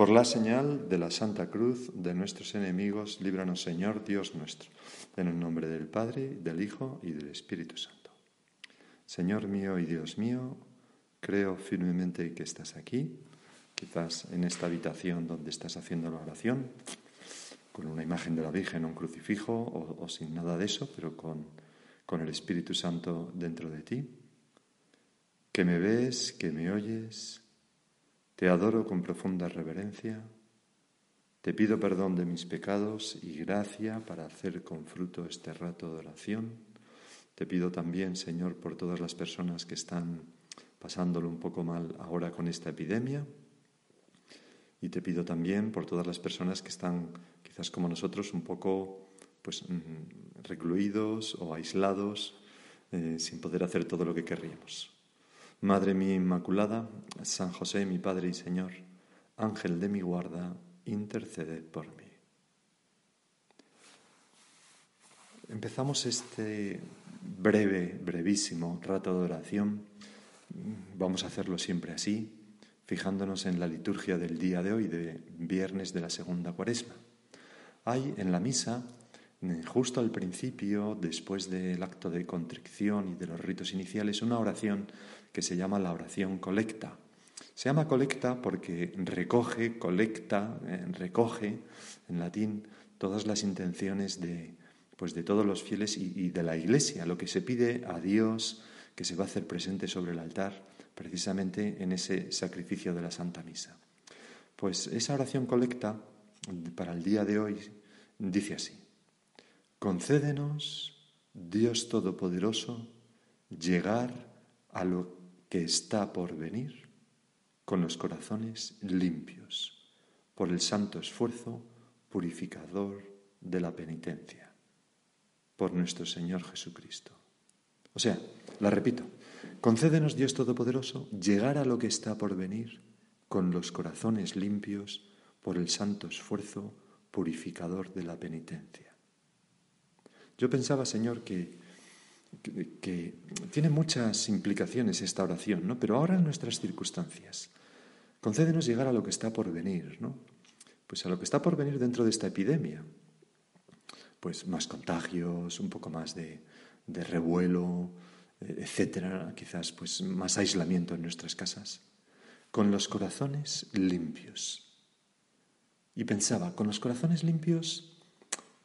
Por la señal de la Santa Cruz de nuestros enemigos, líbranos Señor Dios nuestro, en el nombre del Padre, del Hijo y del Espíritu Santo. Señor mío y Dios mío, creo firmemente que estás aquí, quizás en esta habitación donde estás haciendo la oración, con una imagen de la Virgen, un crucifijo o, sin nada de eso, pero con, con el Espíritu Santo dentro de ti, que me ves, que me oyes, te adoro con profunda reverencia, te pido perdón de mis pecados y gracia para hacer con fruto este rato de oración. Te pido también, Señor, por todas las personas que están pasándolo un poco mal ahora con esta epidemia. Y te pido también por todas las personas que están, quizás como nosotros, un poco pues, mm, recluidos o aislados, eh, sin poder hacer todo lo que querríamos. Madre mía Inmaculada, San José, mi Padre y Señor, Ángel de mi guarda, interceded por mí. Empezamos este breve, brevísimo rato de oración. Vamos a hacerlo siempre así, fijándonos en la liturgia del día de hoy, de viernes de la segunda cuaresma. Hay en la misa, justo al principio, después del acto de contrición y de los ritos iniciales, una oración que se llama la oración colecta. Se llama colecta porque recoge, colecta, eh, recoge en latín todas las intenciones de, pues de todos los fieles y, y, de la Iglesia, lo que se pide a Dios que se va a hacer presente sobre el altar precisamente en ese sacrificio de la Santa Misa. Pues esa oración colecta para el día de hoy dice así, concédenos, Dios Todopoderoso, llegar a lo que está por venir con los corazones limpios por el santo esfuerzo purificador de la penitencia, por nuestro Señor Jesucristo. O sea, la repito, concédenos Dios Todopoderoso llegar a lo que está por venir con los corazones limpios por el santo esfuerzo purificador de la penitencia. Yo pensaba, Señor, que que, tiene muchas implicaciones esta oración, ¿no? Pero ahora en nuestras circunstancias, concédenos llegar a lo que está por venir, ¿no? Pues a lo que está por venir dentro de esta epidemia. Pues más contagios, un poco más de, de revuelo, eh, etcétera, quizás pues más aislamiento en nuestras casas, con los corazones limpios. Y pensaba, con los corazones limpios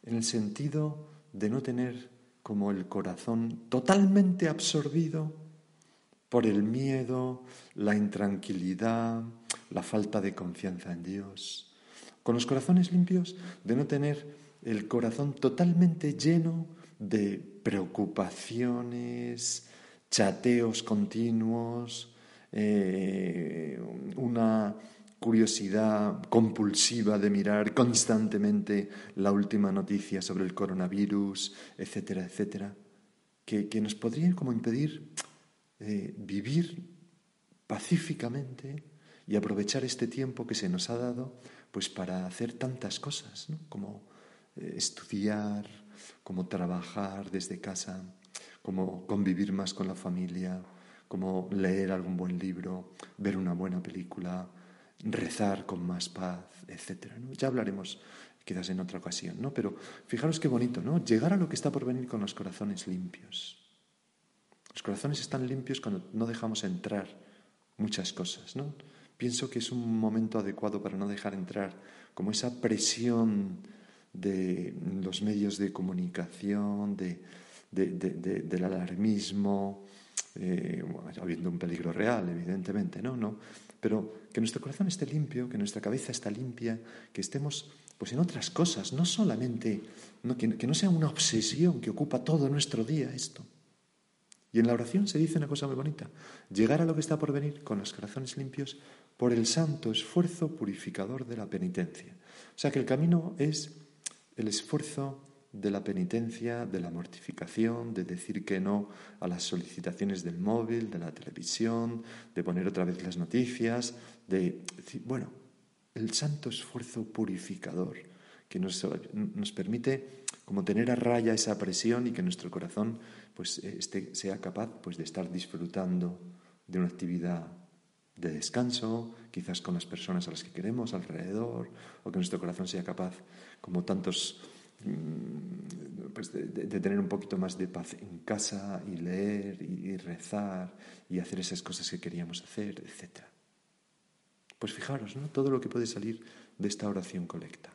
en el sentido de no tener como el corazón totalmente absorbido por el miedo, la intranquilidad, la falta de confianza en Dios. Con los corazones limpios de no tener el corazón totalmente lleno de preocupaciones, chateos continuos, eh, una curiosidad compulsiva de mirar constantemente la última noticia sobre el coronavirus, etcétera, etcétera, que, nos podrían como impedir eh, vivir pacíficamente y aprovechar este tiempo que se nos ha dado pues para hacer tantas cosas, como eh, estudiar, como trabajar desde casa, como convivir más con la familia, como leer algún buen libro, ver una buena película, rezar con más paz, etc. Ya hablaremos quizás en otra ocasión, ¿no? Pero fijaros qué bonito, ¿no? Llegar a lo que está por venir con los corazones limpios. Los corazones están limpios cuando no dejamos entrar muchas cosas, ¿no? Pienso que es un momento adecuado para no dejar entrar como esa presión de los medios de comunicación, de, del alarmismo, eh, habiendo un peligro real, evidentemente, ¿no? ¿no? pero que nuestro corazón esté limpio, que nuestra cabeza está limpia, que estemos pues en otras cosas, no solamente, que, que no sea una obsesión que ocupa todo nuestro día esto. Y en la oración se dice una cosa muy bonita, llegar a lo que está por venir con los corazones limpios, por el santo esfuerzo purificador de la penitencia. O sea que el camino es el esfuerzo de la penitencia, de la mortificación, de decir que no a las solicitaciones del móvil, de la televisión, de poner otra vez las noticias, de decir, bueno, el santo esfuerzo purificador que nos, nos permite como tener a raya esa presión y que nuestro corazón pues este, sea capaz pues de estar disfrutando de una actividad de descanso, quizás con las personas a las que queremos alrededor, o que nuestro corazón sea capaz, como tantos, mm, pues de, tener un poquito más de paz en casa y leer y, rezar y hacer esas cosas que queríamos hacer, etc. Pues fijaros, ¿no? Todo lo que puede salir de esta oración colecta.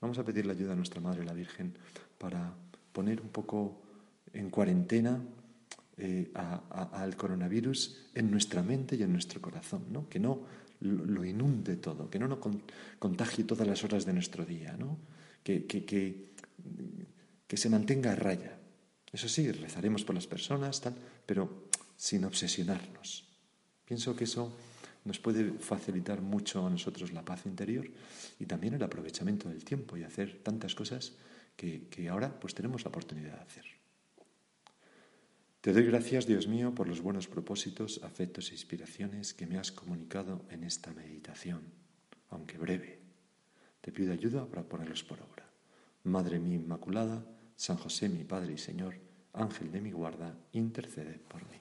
Vamos a pedir la ayuda a nuestra Madre la Virgen para poner un poco en cuarentena eh, al coronavirus en nuestra mente y en nuestro corazón, ¿no? que no lo, inunde todo, que no nos contagie todas las horas de nuestro día, ¿no? que, que, que, se mantenga a raya. Eso sí, rezaremos por las personas, tal, pero sin obsesionarnos. Pienso que eso nos puede facilitar mucho a nosotros la paz interior y también el aprovechamiento del tiempo y hacer tantas cosas que, que ahora pues tenemos la oportunidad de hacer. Te doy gracias, Dios mío, por los buenos propósitos, afectos e inspiraciones que me has comunicado en esta meditación, aunque breve. Te pido ayuda para ponerlos por obra. Madre mía Inmaculada, San José mi Padre y Señor, Ángel de mi guarda, intercede por mí.